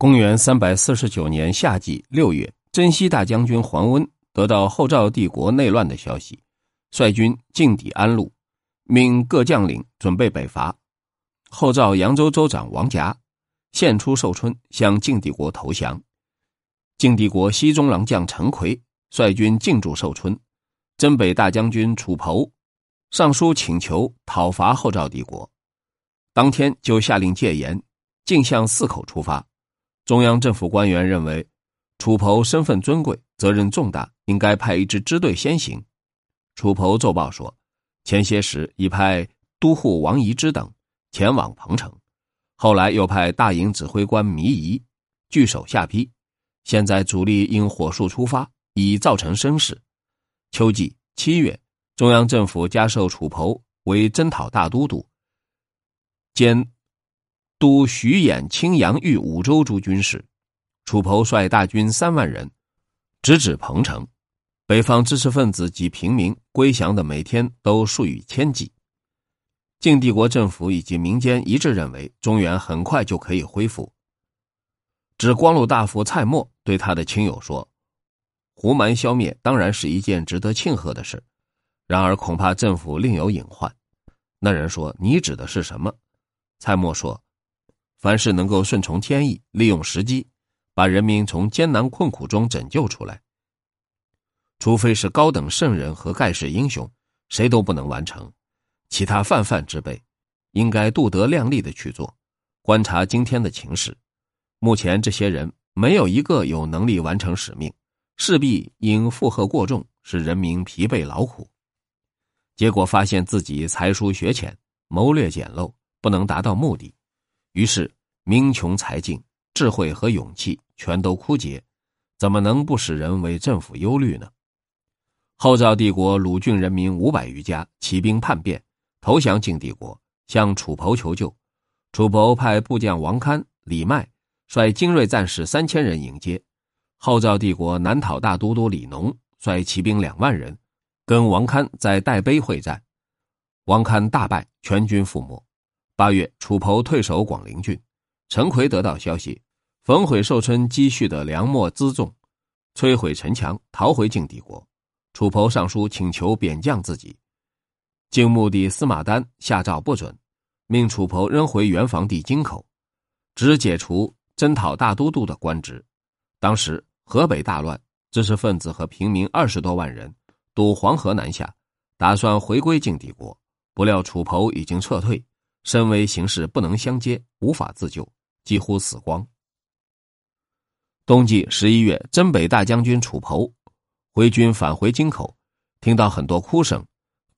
公元三百四十九年夏季六月，征西大将军黄温得到后赵帝国内乱的消息，率军进抵安陆，命各将领准备北伐。后赵扬州州长王夹献出寿春，向晋帝国投降。晋帝国西中郎将陈奎率军进驻寿春，征北大将军楚侯上书请求讨伐后赵帝国，当天就下令戒严，径向泗口出发。中央政府官员认为，楚侯身份尊贵，责任重大，应该派一支支队先行。楚侯奏报说，前些时已派都护王仪之等前往彭城，后来又派大营指挥官糜仪据守下邳，现在主力因火速出发，已造成声势。秋季七月，中央政府加授楚侯为征讨大都督，兼。都徐兖青阳豫五州诸军事，楚侯率大军三万人，直指彭城。北方知识分子及平民归降的每天都数以千计。晋帝国政府以及民间一致认为，中原很快就可以恢复。指光禄大夫蔡瑁对他的亲友说：“胡蛮消灭当然是一件值得庆贺的事，然而恐怕政府另有隐患。”那人说：“你指的是什么？”蔡瑁说。凡是能够顺从天意，利用时机，把人民从艰难困苦中拯救出来，除非是高等圣人和盖世英雄，谁都不能完成。其他泛泛之辈，应该度德量力的去做。观察今天的情势，目前这些人没有一个有能力完成使命，势必因负荷过重，使人民疲惫劳苦。结果发现自己才疏学浅，谋略简陋，不能达到目的。于是，民穷财尽，智慧和勇气全都枯竭，怎么能不使人为政府忧虑呢？后赵帝国鲁郡人民五百余家起兵叛变，投降晋帝国，向楚侯求救。楚侯派部将王堪、李迈率精锐战士三千人迎接。后赵帝国南讨大都督李农率骑兵两万人，跟王堪在代碑会战，王堪大败，全军覆没。八月，楚侯退守广陵郡，陈奎得到消息，焚毁寿春积蓄的粮秣辎重，摧毁城墙，逃回晋帝国。楚侯上书请求贬降自己，晋穆帝司马丹下诏不准，命楚侯扔回原房地京口，只解除征讨大都督的官职。当时河北大乱，知识分子和平民二十多万人渡黄河南下，打算回归晋帝国，不料楚侯已经撤退。身为形势不能相接，无法自救，几乎死光。冬季十一月，征北大将军楚侯回军返回京口，听到很多哭声，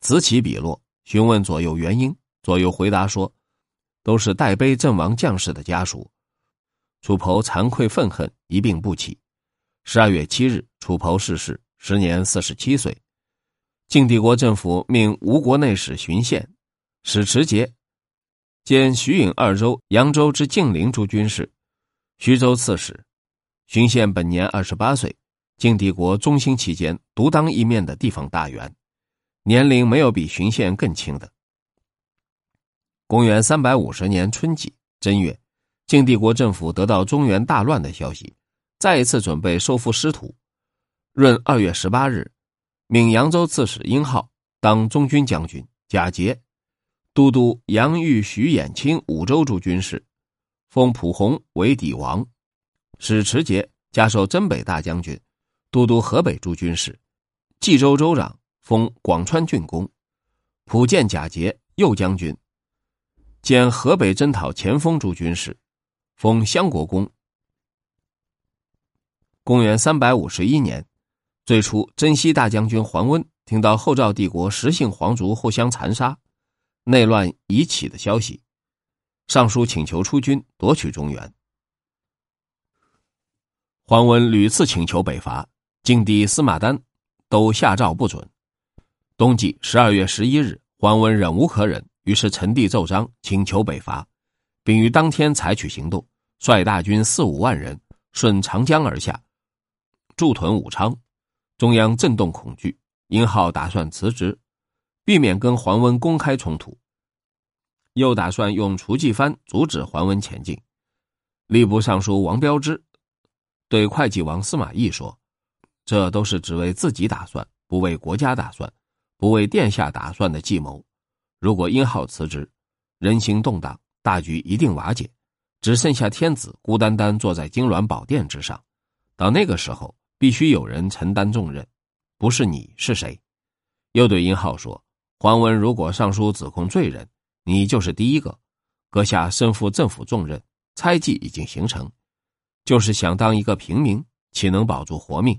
此起彼落，询问左右原因。左右回答说，都是代碑阵亡将士的家属。楚侯惭愧愤恨，一病不起。十二月七日，楚侯逝世，时年四十七岁。晋帝国政府命吴国内史巡县、史持节。兼徐颖二州、扬州之晋陵诸军事，徐州刺史，荀宪本年二十八岁，晋帝国中兴期间独当一面的地方大员，年龄没有比荀宪更轻的。公元三百五十年春季正月，晋帝国政府得到中原大乱的消息，再一次准备收复失土。闰二月十八日，命扬州刺史殷浩当中军将军，贾节。都督杨玉、徐衍清五州诸军事，封蒲弘为底王；史持节加授征北大将军，都督河北诸军事；冀州州长封广川郡公；普建贾节右将军，兼河北征讨前锋诸军事，封襄国公。公元三百五十一年，最初征西大将军桓温听到后赵帝国十姓皇族互相残杀。内乱已起的消息，上书请求出军夺取中原。桓温屡次请求北伐，晋帝司马丹都下诏不准。冬季十二月十一日，桓温忍无可忍，于是陈帝奏章请求北伐，并于当天采取行动，率大军四五万人顺长江而下，驻屯武昌。中央震动恐惧，殷浩打算辞职。避免跟桓温公开冲突，又打算用锄继藩阻止桓温前进。吏部尚书王彪之对会稽王司马懿说：“这都是只为自己打算，不为国家打算，不为殿下打算的计谋。如果殷浩辞职，人心动荡，大局一定瓦解，只剩下天子孤单单坐在金銮宝殿之上。到那个时候，必须有人承担重任，不是你是谁？”又对殷浩说。桓温如果上书指控罪人，你就是第一个。阁下身负政府重任，猜忌已经形成，就是想当一个平民，岂能保住活命？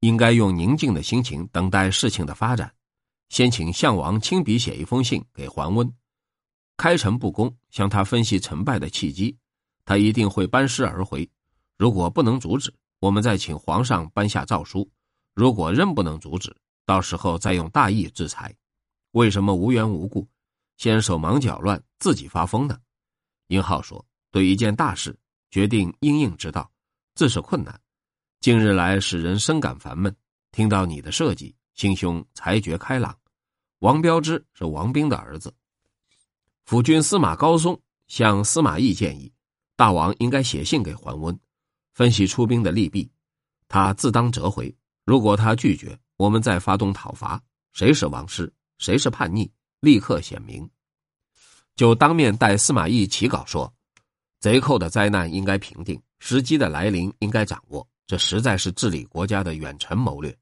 应该用宁静的心情等待事情的发展。先请项王亲笔写一封信给桓温，开诚布公向他分析成败的契机，他一定会班师而回。如果不能阻止，我们再请皇上颁下诏书；如果仍不能阻止，到时候再用大义制裁，为什么无缘无故先手忙脚乱自己发疯呢？殷浩说：“对一件大事决定应应之道，自是困难。近日来使人深感烦闷。听到你的设计，心胸才觉开朗。”王彪之是王兵的儿子。辅军司马高松向司马懿建议，大王应该写信给桓温，分析出兵的利弊，他自当折回。如果他拒绝，我们再发动讨伐，谁是王师，谁是叛逆，立刻显明。就当面带司马懿起稿说，贼寇的灾难应该平定，时机的来临应该掌握。这实在是治理国家的远程谋略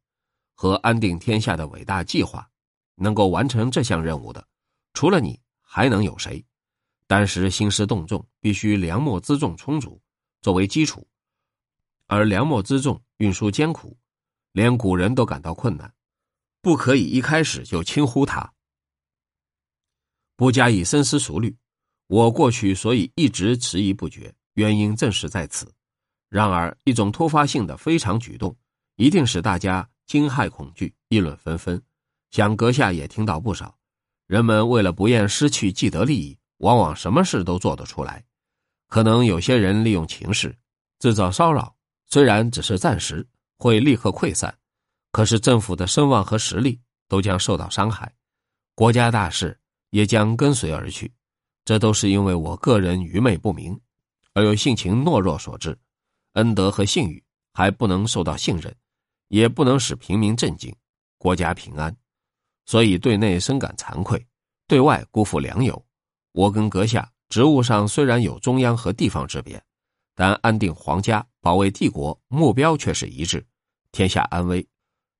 和安定天下的伟大计划。能够完成这项任务的，除了你，还能有谁？当时兴师动众，必须粮秣辎重充足作为基础，而粮秣辎重运输艰苦。连古人都感到困难，不可以一开始就轻忽他，不加以深思熟虑。我过去所以一直迟疑不决，原因正是在此。然而，一种突发性的非常举动，一定使大家惊骇恐惧，议论纷纷。想阁下也听到不少。人们为了不愿失去既得利益，往往什么事都做得出来。可能有些人利用情势制造骚扰，虽然只是暂时。会立刻溃散，可是政府的声望和实力都将受到伤害，国家大事也将跟随而去。这都是因为我个人愚昧不明，而又性情懦弱所致。恩德和信誉还不能受到信任，也不能使平民镇静，国家平安。所以对内深感惭愧，对外辜负良友。我跟阁下职务上虽然有中央和地方之别，但安定皇家、保卫帝国目标却是一致。天下安危，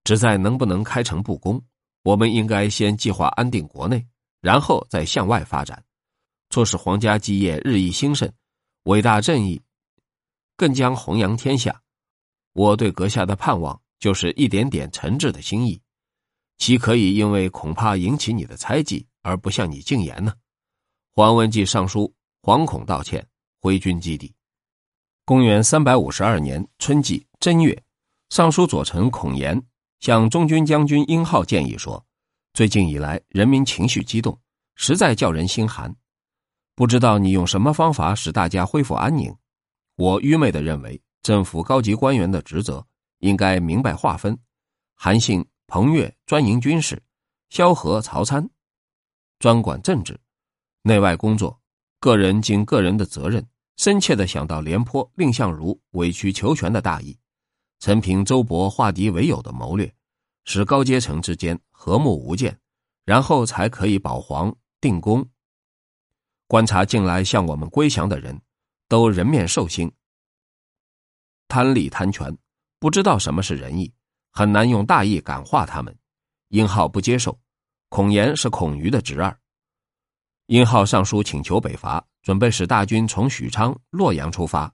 只在能不能开诚布公。我们应该先计划安定国内，然后再向外发展，促使皇家基业日益兴盛，伟大正义更将弘扬天下。我对阁下的盼望，就是一点点诚挚的心意，岂可以因为恐怕引起你的猜忌而不向你进言呢？黄文季上书，惶恐道歉，回军基地。公元三百五十二年春季正月。尚书左丞孔颜向中军将军殷浩建议说：“最近以来，人民情绪激动，实在叫人心寒。不知道你用什么方法使大家恢复安宁？我愚昧的认为，政府高级官员的职责应该明白划分。韩信、彭越专营军事，萧何、曹参专管政治，内外工作，个人尽个人的责任。深切的想到廉颇、蔺相如委曲求全的大义。”陈平、周勃化敌为友的谋略，使高阶层之间和睦无间，然后才可以保皇定功。观察近来向我们归降的人，都人面兽心，贪利贪权，不知道什么是仁义，很难用大义感化他们。殷浩不接受，孔颜是孔瑜的侄儿。殷浩上书请求北伐，准备使大军从许昌、洛阳出发。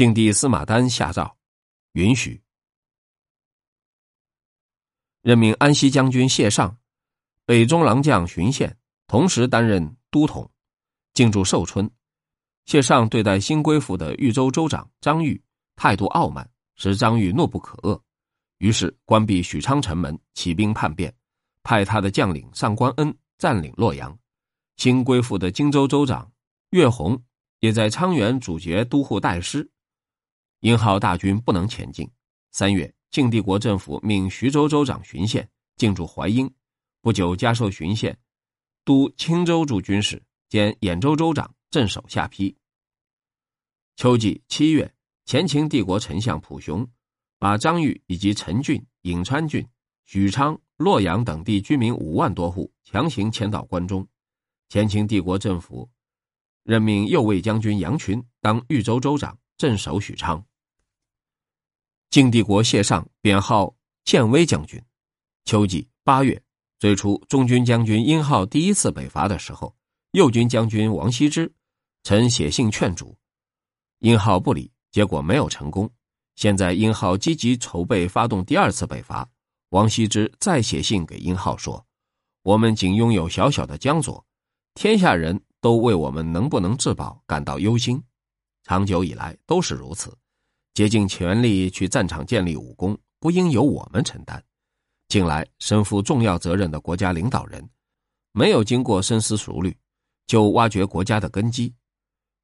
晋帝司马丹下诏，允许任命安西将军谢尚，北中郎将荀宪，同时担任都统，进驻寿春。谢尚对待新归附的豫州州长张玉态度傲慢，使张玉怒不可遏，于是关闭许昌城门，起兵叛变，派他的将领上官恩占领洛阳。新归附的荆州州长岳宏也在昌原主角都护代师。英浩大军不能前进。三月，晋帝国政府命徐州州长荀县进驻淮阴，不久加授荀宪督青州驻军使兼兖州州长，镇守下邳。秋季七月，前秦帝国丞相蒲雄把张玉以及陈郡、颍川郡、许昌、洛阳等地居民五万多户强行迁到关中。前秦帝国政府任命右卫将军杨群当豫州州长，镇守许昌。晋帝国谢尚贬号建威将军。秋季八月，最初中军将军殷浩第一次北伐的时候，右军将军王羲之曾写信劝阻，殷浩不理，结果没有成功。现在殷浩积极筹备发动第二次北伐，王羲之再写信给殷浩说：“我们仅拥有小小的江左，天下人都为我们能不能自保感到忧心，长久以来都是如此。竭尽全力去战场建立武功，不应由我们承担。”近来身负重要责任的国家领导人，没有经过深思熟虑，就挖掘国家的根基，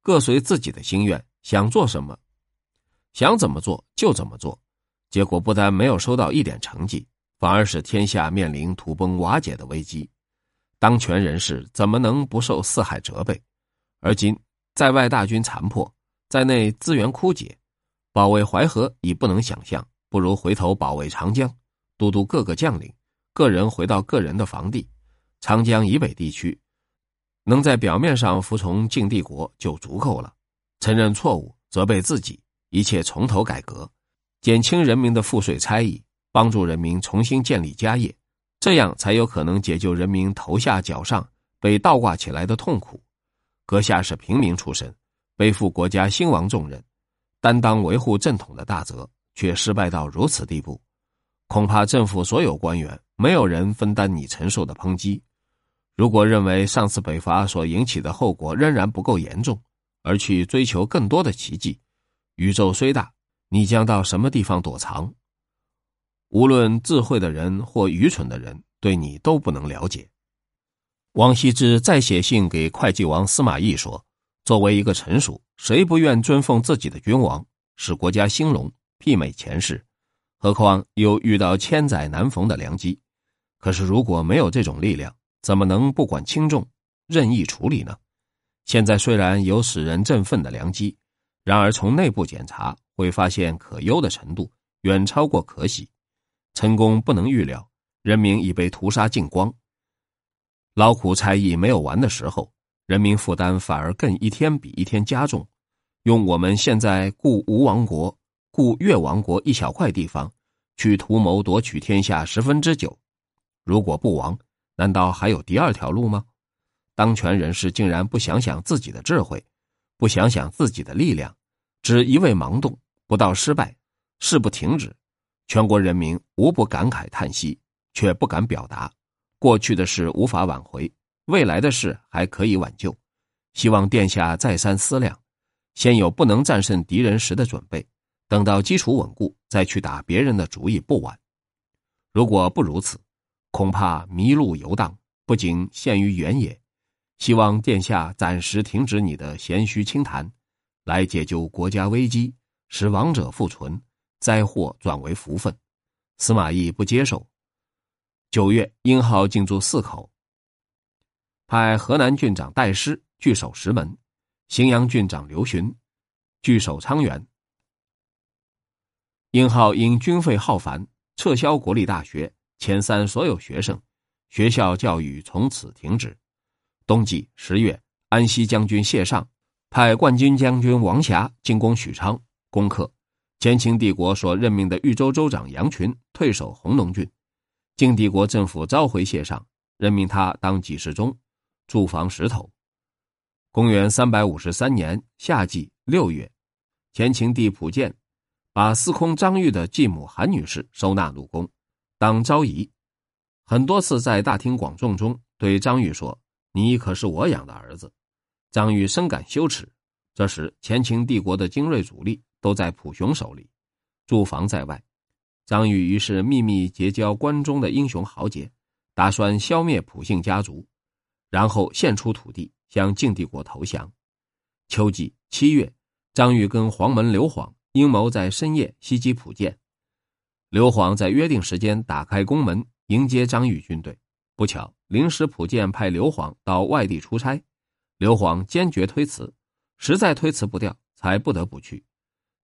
各随自己的心愿，想做什么，想怎么做就怎么做，结果不但没有收到一点成绩，反而使天下面临土崩瓦解的危机。当权人士怎么能不受四海责备？而今在外大军残破，在内资源枯竭，保卫淮河已不能想象，不如回头保卫长江。都督各个将领，个人回到个人的防地，长江以北地区，能在表面上服从晋帝国就足够了。承认错误，责备自己，一切从头改革，减轻人民的赋税差役，帮助人民重新建立家业，这样才有可能解救人民头下脚上被倒挂起来的痛苦。阁下是平民出身，背负国家兴亡重任，担当维护正统的大责，却失败到如此地步。恐怕政府所有官员没有人分担你承受的抨击。如果认为上次北伐所引起的后果仍然不够严重，而去追求更多的奇迹，宇宙虽大，你将到什么地方躲藏？无论智慧的人或愚蠢的人，对你都不能了解。王羲之再写信给会稽王司马懿说：“作为一个臣属，谁不愿尊奉自己的君王，使国家兴隆，媲美前世？”何况又遇到千载难逢的良机，可是如果没有这种力量，怎么能不管轻重，任意处理呢？现在虽然有使人振奋的良机，然而从内部检查会发现可忧的程度远超过可喜，成功不能预料，人民已被屠杀尽光，劳苦差役没有完的时候，人民负担反而更一天比一天加重。用我们现在故吴王国。故越王国一小块地方，去图谋夺取天下十分之九。如果不亡，难道还有第二条路吗？当权人士竟然不想想自己的智慧，不想想自己的力量，只一味盲动，不到失败，誓不停止。全国人民无不感慨叹息，却不敢表达。过去的事无法挽回，未来的事还可以挽救。希望殿下再三思量，先有不能战胜敌人时的准备。等到基础稳固，再去打别人的主意不晚。如果不如此，恐怕迷路游荡，不仅陷于原野。希望殿下暂时停止你的闲虚轻谈，来解救国家危机，使亡者复存，灾祸转为福分。司马懿不接受。九月，英豪进驻泗口，派河南郡长戴师据守石门，荥阳郡长刘询据守昌原。殷浩因军费浩繁，撤销国立大学，遣散所有学生，学校教育从此停止。冬季十月，安西将军谢尚派冠军将军王霞进攻许昌，攻克。前秦帝国所任命的豫州州长杨群退守弘农郡，晋帝国政府召回谢尚，任命他当给事中，驻防石头。公元三百五十三年夏季六月，前秦帝普建。把司空张玉的继母韩女士收纳入宫，当昭仪。很多次在大庭广众中对张玉说：“你可是我养的儿子。”张玉深感羞耻。这时，前秦帝国的精锐主力都在普雄手里，驻防在外。张玉于是秘密结交关中的英雄豪杰，打算消灭普姓家族，然后献出土地向晋帝国投降。秋季七月，张玉跟黄门刘晃。阴谋在深夜袭击蒲建，刘晃在约定时间打开宫门迎接张玉军队。不巧，临时蒲建派刘晃到外地出差，刘晃坚决推辞，实在推辞不掉，才不得不去。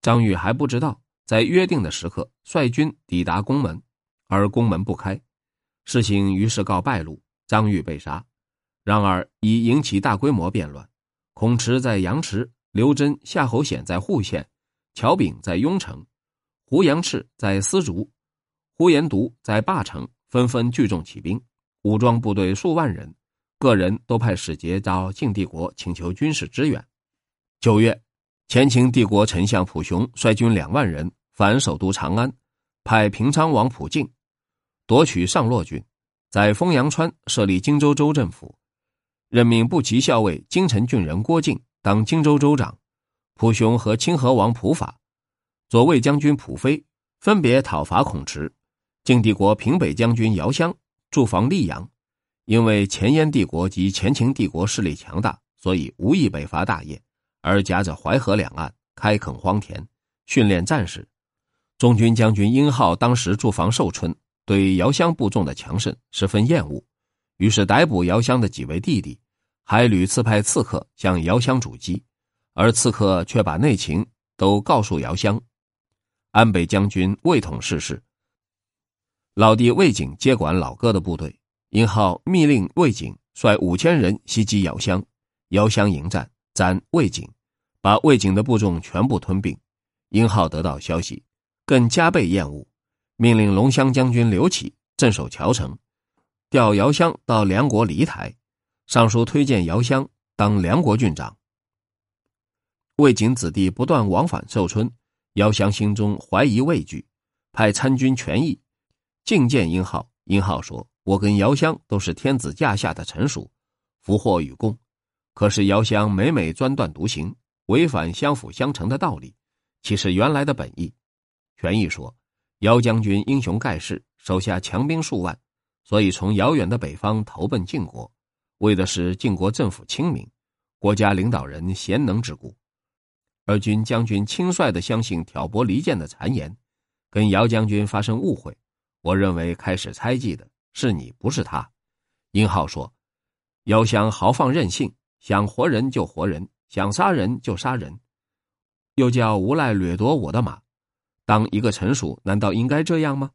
张玉还不知道，在约定的时刻，率军抵达宫门，而宫门不开，事情于是告败露，张玉被杀。然而已引起大规模变乱，孔池在阳池，刘真、夏侯显在户县，乔炳在雍城，胡杨赤在丝竹，胡延独在霸城，纷纷聚众起兵，武装部队数万人。个人都派使节到晋帝国请求军事支援。九月，前秦帝国丞相普雄率军两万人返首都长安，派平昌王蒲敬夺取上洛郡，在丰阳川设立荆州州政府，任命步骑校尉京城郡人郭靖当荆州州长。蒲雄和清河王蒲法、左卫将军蒲飞分别讨伐孔池。晋帝国平北将军姚襄驻防溧阳。因为前燕帝国及前秦帝国势力强大，所以无意北伐大业，而夹着淮河两岸开垦荒田，训练战士。中军将军殷浩当时驻防寿春，对姚襄部众的强盛十分厌恶，于是逮捕姚襄的几位弟弟，还屡次派刺客向姚襄阻击，而刺客却把内情都告诉姚襄。安北将军魏统逝世，老弟魏景接管老哥的部队。殷浩密令魏景率五千人袭击姚襄，姚襄迎战，斩魏景，把魏景的部众全部吞并。殷浩得到消息，更加倍厌恶，命令龙骧将军刘启镇守谯城，调姚襄到梁国黎台，上书推荐姚襄当梁国郡长。魏景子弟不断往返寿春，姚襄心中怀疑畏惧，派参军权益觐见殷浩。殷浩说。我跟姚襄都是天子驾下的臣属，福祸与共。可是姚襄每每专断独行，违反相辅相成的道理，岂是原来的本意？权益说，姚将军英雄盖世，手下强兵数万，所以从遥远的北方投奔晋国，为的是晋国政府清明，国家领导人贤能之故。而君将军轻率的相信挑拨离间的谗言，跟姚将军发生误会。我认为开始猜忌的。是你不是他，殷浩说：“姚襄豪放任性，想活人就活人，想杀人就杀人，又叫无赖掠夺我的马。当一个臣属，难道应该这样吗？”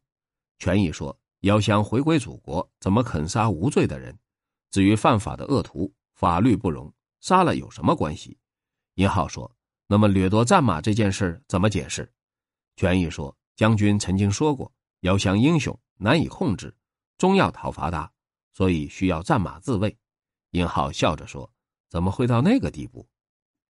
权益说：“姚襄回归祖国，怎么肯杀无罪的人？至于犯法的恶徒，法律不容，杀了有什么关系？”殷浩说：“那么掠夺战马这件事怎么解释？”权益说：“将军曾经说过，遥相英雄，难以控制。”终要讨伐他，所以需要战马自卫。殷浩笑着说：“怎么会到那个地步？”